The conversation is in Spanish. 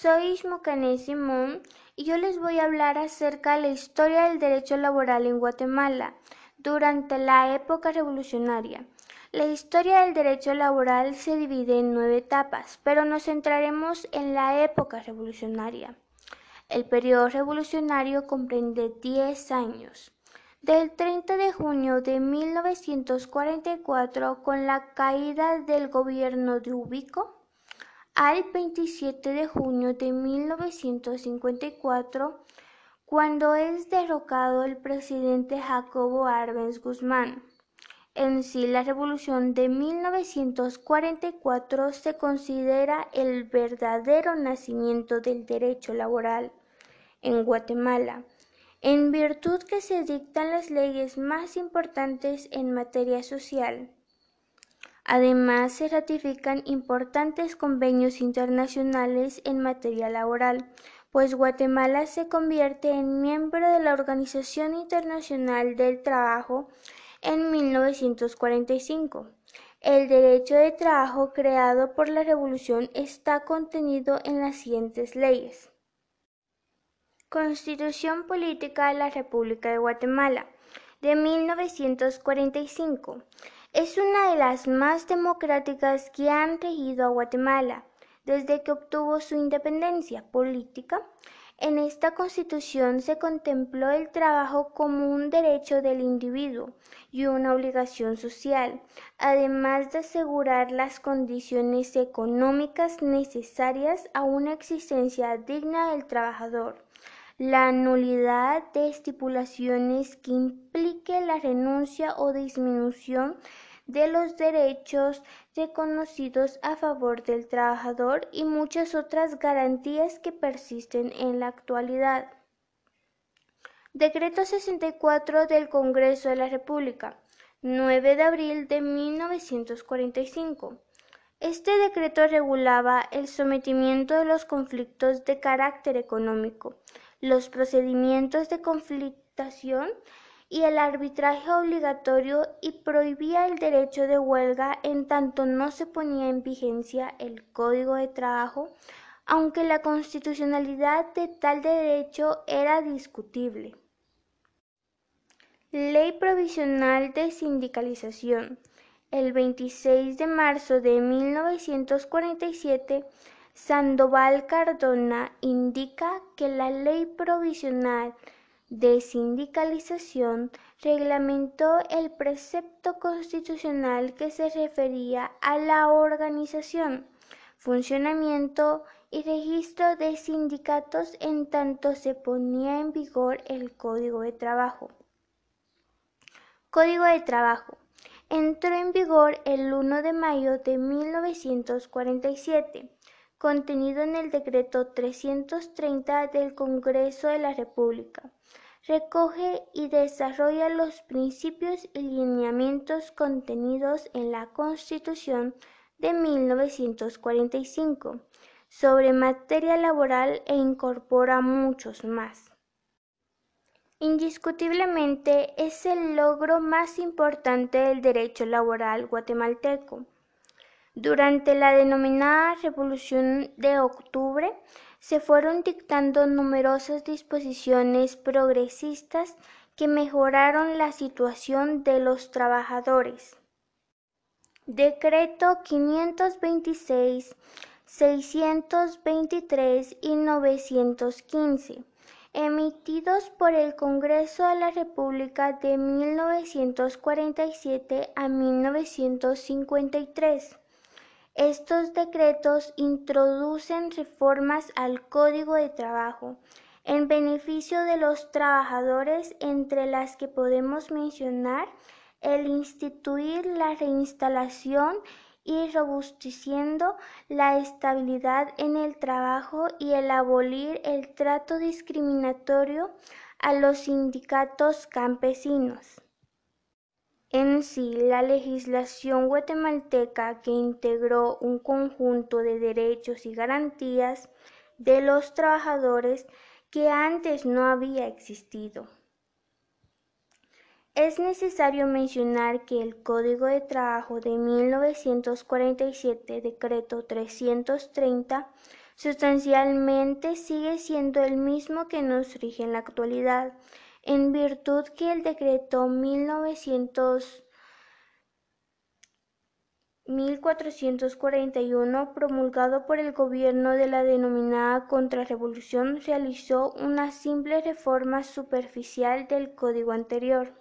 soy Ismocane Simón y yo les voy a hablar acerca de la historia del derecho laboral en Guatemala durante la época revolucionaria. La historia del derecho laboral se divide en nueve etapas, pero nos centraremos en la época revolucionaria. El periodo revolucionario comprende 10 años. Del 30 de junio de 1944, con la caída del gobierno de Ubico, al 27 de junio de 1954, cuando es derrocado el presidente Jacobo Arbenz Guzmán. En sí, la revolución de 1944 se considera el verdadero nacimiento del derecho laboral en Guatemala, en virtud que se dictan las leyes más importantes en materia social. Además, se ratifican importantes convenios internacionales en materia laboral, pues Guatemala se convierte en miembro de la Organización Internacional del Trabajo en 1945. El derecho de trabajo creado por la Revolución está contenido en las siguientes leyes. Constitución Política de la República de Guatemala de 1945. Es una de las más democráticas que han regido a Guatemala desde que obtuvo su independencia política en esta Constitución se contempló el trabajo como un derecho del individuo y una obligación social, además de asegurar las condiciones económicas necesarias a una existencia digna del trabajador. La nulidad de estipulaciones que implique la renuncia o disminución de los derechos reconocidos a favor del trabajador y muchas otras garantías que persisten en la actualidad. Decreto 64 del Congreso de la República, 9 de abril de 1945. Este decreto regulaba el sometimiento de los conflictos de carácter económico, los procedimientos de conflictación y el arbitraje obligatorio y prohibía el derecho de huelga en tanto no se ponía en vigencia el Código de Trabajo, aunque la constitucionalidad de tal derecho era discutible. Ley Provisional de Sindicalización. El 26 de marzo de 1947, Sandoval Cardona indica que la Ley Provisional de sindicalización reglamentó el precepto constitucional que se refería a la organización, funcionamiento y registro de sindicatos en tanto se ponía en vigor el Código de Trabajo. Código de Trabajo. Entró en vigor el 1 de mayo de 1947, contenido en el decreto 330 del Congreso de la República recoge y desarrolla los principios y lineamientos contenidos en la Constitución de 1945 sobre materia laboral e incorpora muchos más. Indiscutiblemente es el logro más importante del derecho laboral guatemalteco. Durante la denominada Revolución de Octubre, se fueron dictando numerosas disposiciones progresistas que mejoraron la situación de los trabajadores. Decreto 526, 623 y 915, emitidos por el Congreso de la República de 1947 a 1953 estos decretos introducen reformas al Código de Trabajo en beneficio de los trabajadores, entre las que podemos mencionar el instituir la reinstalación y robusteciendo la estabilidad en el trabajo y el abolir el trato discriminatorio a los sindicatos campesinos. En sí, la legislación guatemalteca que integró un conjunto de derechos y garantías de los trabajadores que antes no había existido. Es necesario mencionar que el Código de Trabajo de 1947, decreto 330, sustancialmente sigue siendo el mismo que nos rige en la actualidad, en virtud que el decreto 1900 1441, promulgado por el gobierno de la denominada Contrarrevolución, realizó una simple reforma superficial del código anterior.